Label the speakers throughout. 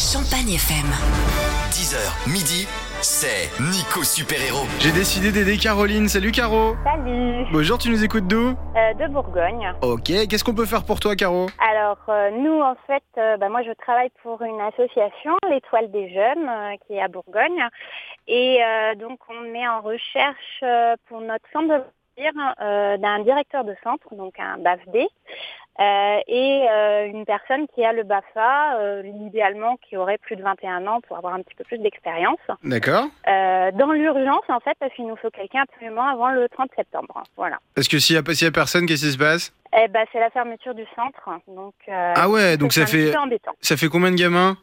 Speaker 1: Champagne FM.
Speaker 2: 10h, midi, c'est Nico Super Héros.
Speaker 3: J'ai décidé d'aider Caroline. Salut Caro.
Speaker 4: Salut,
Speaker 3: Bonjour, tu nous écoutes d'où?
Speaker 4: Euh, de Bourgogne.
Speaker 3: Ok, qu'est-ce qu'on peut faire pour toi Caro?
Speaker 4: Alors euh, nous en fait, euh, bah, moi je travaille pour une association, l'Étoile des Jeunes, euh, qui est à Bourgogne, et euh, donc on est en recherche euh, pour notre centre de loisirs euh, d'un directeur de centre, donc un BAFD, euh, et euh, une personne qui a le BAFA, euh, idéalement qui aurait plus de 21 ans pour avoir un petit peu plus d'expérience.
Speaker 3: D'accord.
Speaker 4: Euh, dans l'urgence en fait, parce qu'il nous faut quelqu'un absolument avant le 30 septembre. Voilà.
Speaker 3: Parce que s'il y, a- s'il y a personne, qu'est-ce qui se passe?
Speaker 4: Eh ben, c'est la fermeture du centre, donc. euh,
Speaker 3: Ah ouais, donc ça fait ça fait combien de gamins?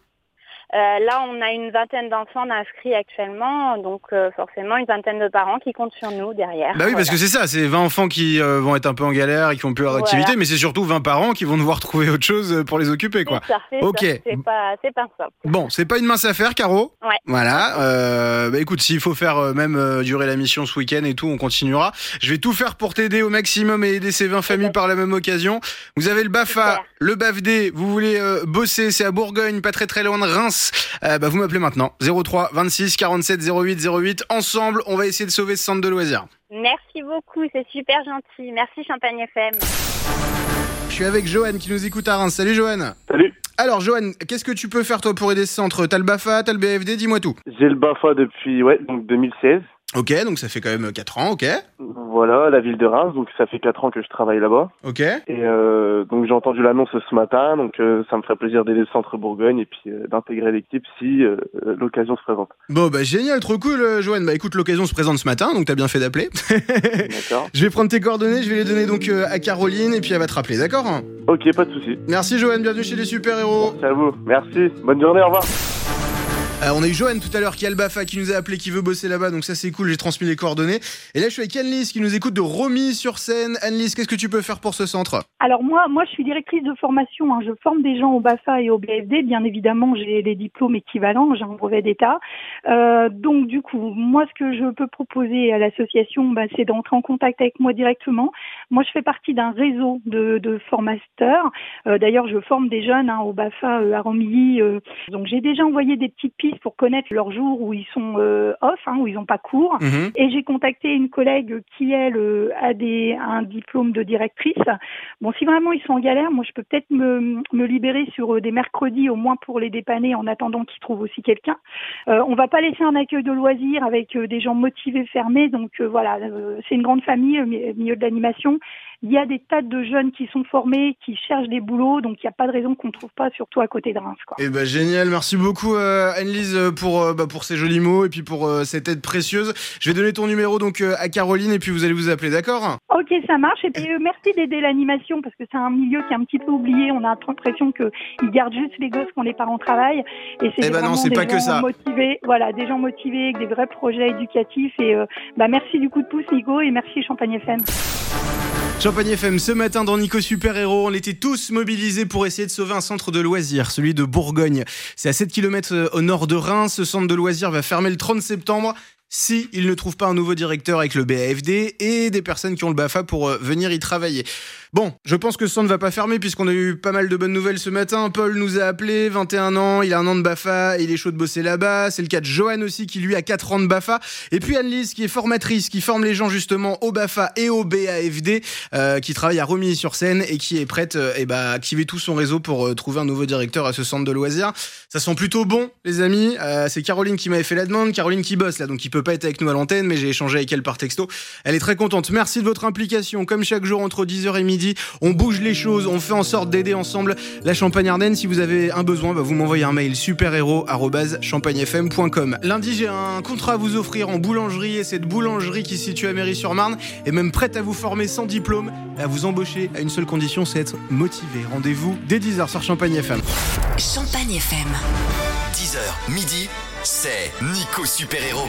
Speaker 4: Euh, là, on a une vingtaine d'enfants inscrits actuellement, donc euh, forcément une vingtaine de parents qui comptent sur nous derrière.
Speaker 3: Bah oui, parce que c'est ça, c'est 20 enfants qui euh, vont être un peu en galère et qui vont plus avoir
Speaker 4: Voilà.
Speaker 3: d'activité, mais c'est surtout 20 parents qui vont devoir trouver autre chose euh, pour les occuper, quoi.
Speaker 4: Ça,
Speaker 3: Ok.
Speaker 4: C'est pas, c'est pas simple.
Speaker 3: Bon, c'est pas une mince affaire, Caro.
Speaker 4: Ouais.
Speaker 3: Voilà. Euh, bah écoute, s'il faut faire euh, même euh, durer la mission ce week-end et tout, on continuera. Je vais tout faire pour t'aider au maximum et aider ces 20 familles par la même occasion. Vous avez le BAFA,
Speaker 4: Super.
Speaker 3: le BAFD, vous voulez euh, bosser, c'est à Bourgogne, pas très très loin de Reims. Euh, bah vous m'appelez maintenant. 03 26 47 08 08. Ensemble, on va essayer de sauver ce centre de loisirs.
Speaker 4: Merci beaucoup, c'est super gentil. Merci Champagne FM.
Speaker 3: Je suis avec Johan qui nous écoute à Reims. Salut Johan.
Speaker 5: Salut,
Speaker 3: Alors Johan, qu'est-ce que tu peux faire toi pour aider ce centre? T'as le BAFA, t'as le BFD, dis-moi tout.
Speaker 5: j'ai le BAFA depuis ouais, donc 2016.
Speaker 3: Ok, donc ça fait quand même 4 ans, ok.
Speaker 5: Voilà, la ville de Reims, donc ça fait 4 ans que je travaille là-bas.
Speaker 3: Ok.
Speaker 5: Et euh, donc j'ai entendu l'annonce ce matin, donc euh, ça me ferait plaisir d'aider le centre Bourgogne et puis euh, d'intégrer l'équipe si euh, l'occasion se présente.
Speaker 3: Bon bah génial, trop cool Joanne. Bah écoute, l'occasion se présente ce matin, donc t'as bien fait d'appeler.
Speaker 5: D'accord
Speaker 3: je vais prendre tes coordonnées, je vais les donner donc à Caroline et puis elle va te rappeler, d'accord?
Speaker 5: Ok, pas de souci.
Speaker 3: Merci Joanne, bienvenue chez les super-héros.
Speaker 5: Merci à vous. Merci. Bonne journée, au revoir.
Speaker 3: Euh, on a eu Joanne tout à l'heure qui a le BAFA qui nous a appelé, qui veut bosser là-bas, donc ça c'est cool, j'ai transmis les coordonnées. Et là je suis avec Anne-Lise qui nous écoute de Romy sur scène. Anne-Lise, qu'est-ce que tu peux faire pour ce centre?
Speaker 6: Alors moi, moi, je suis directrice de formation. hein. Je forme des gens au BAFA et au BFD. Bien évidemment, j'ai les diplômes équivalents. J'ai un brevet d'État. Euh, donc du coup, moi, ce que je peux proposer à l'association, bah, c'est d'entrer en contact avec moi directement. Moi, je fais partie d'un réseau de, de formateurs. Euh, D'ailleurs, je forme des jeunes hein, au BAFA à Romilly. donc j'ai déjà envoyé des petites pistes pour connaître leurs jours où ils sont euh, off, hein, où ils n'ont pas cours.
Speaker 3: Mhm.
Speaker 6: Et j'ai contacté une collègue qui, elle, euh, a des, un diplôme de directrice. Bon, si vraiment ils sont en galère, moi, je peux peut-être me, me libérer sur euh, des mercredis, au moins pour les dépanner, en attendant qu'ils trouvent aussi quelqu'un. Euh, on va pas laisser un accueil de loisirs avec des gens motivés, fermés. Donc euh, voilà, euh, c'est une grande famille milieu de l'animation. Il y a des tas de jeunes qui sont formés, qui cherchent des boulots, donc il n'y a pas de raison qu'on ne trouve pas, surtout à côté de Reims. Quoi.
Speaker 3: Eh ben génial, merci beaucoup euh, Anne-Lise euh, pour euh, bah, pour ces jolis mots et puis pour euh, cette aide précieuse. Je vais donner ton numéro donc à Caroline et puis vous allez vous appeler, d'accord?
Speaker 6: Ok, ça marche. Et puis merci d'aider l'animation parce que c'est un milieu qui est un petit peu oublié. On a l'impression qu'ils gardent juste les gosses quand les parents travaillent. Et c'est
Speaker 3: Eh ben non, c'est pas que
Speaker 6: gens
Speaker 3: ça.
Speaker 6: motivés. Voilà, des gens motivés avec des vrais projets éducatifs. Et bah merci du coup de pouce, Nico, et merci Champagne FM.
Speaker 3: Champagne FM, ce matin dans Nico Super Héros, on était tous mobilisés pour essayer de sauver un centre de loisirs, celui de Bourgogne. C'est à 7 km au nord de Reims. Ce centre de loisirs va fermer le 30 septembre si il ne trouve pas un nouveau directeur avec le BAFD et des personnes qui ont le BAFA pour euh, venir y travailler. Bon, je pense que centre ne va pas fermer puisqu'on a eu pas mal de bonnes nouvelles ce matin. Paul nous a appelé, 21 ans, il a un an de BAFA, il est chaud de bosser là-bas. C'est le cas de Johan aussi qui lui a 4 ans de BAFA. Et puis Anne-Lise qui est formatrice, qui forme les gens justement au BAFA et au BAFD, euh, qui travaille à Romilly-sur-Seine et qui est prête euh, eh ben, à activer tout son réseau pour trouver un nouveau directeur à ce centre de loisirs. Ça sent plutôt bon, les amis. C'est Caroline qui m'avait fait la demande, Caroline qui bosse là, donc qui peut pas être avec nous à l'antenne, mais j'ai échangé avec elle par texto. Elle est très contente. Merci de votre implication. Comme chaque jour entre 10h et midi, on bouge les choses, on fait en sorte d'aider ensemble la Champagne Ardenne. Si vous avez un besoin, bah, vous m'envoyez un mail superhéros@champagnefm.com. Lundi, j'ai un contrat à vous offrir en boulangerie et cette boulangerie qui se situe à Méry-sur-Marne est même prête à vous former sans diplôme à vous embaucher à une seule condition, c'est être motivé. Rendez-vous dès 10h sur Champagne FM.
Speaker 1: Champagne FM.
Speaker 2: 10h, midi, c'est Nico Super Héros.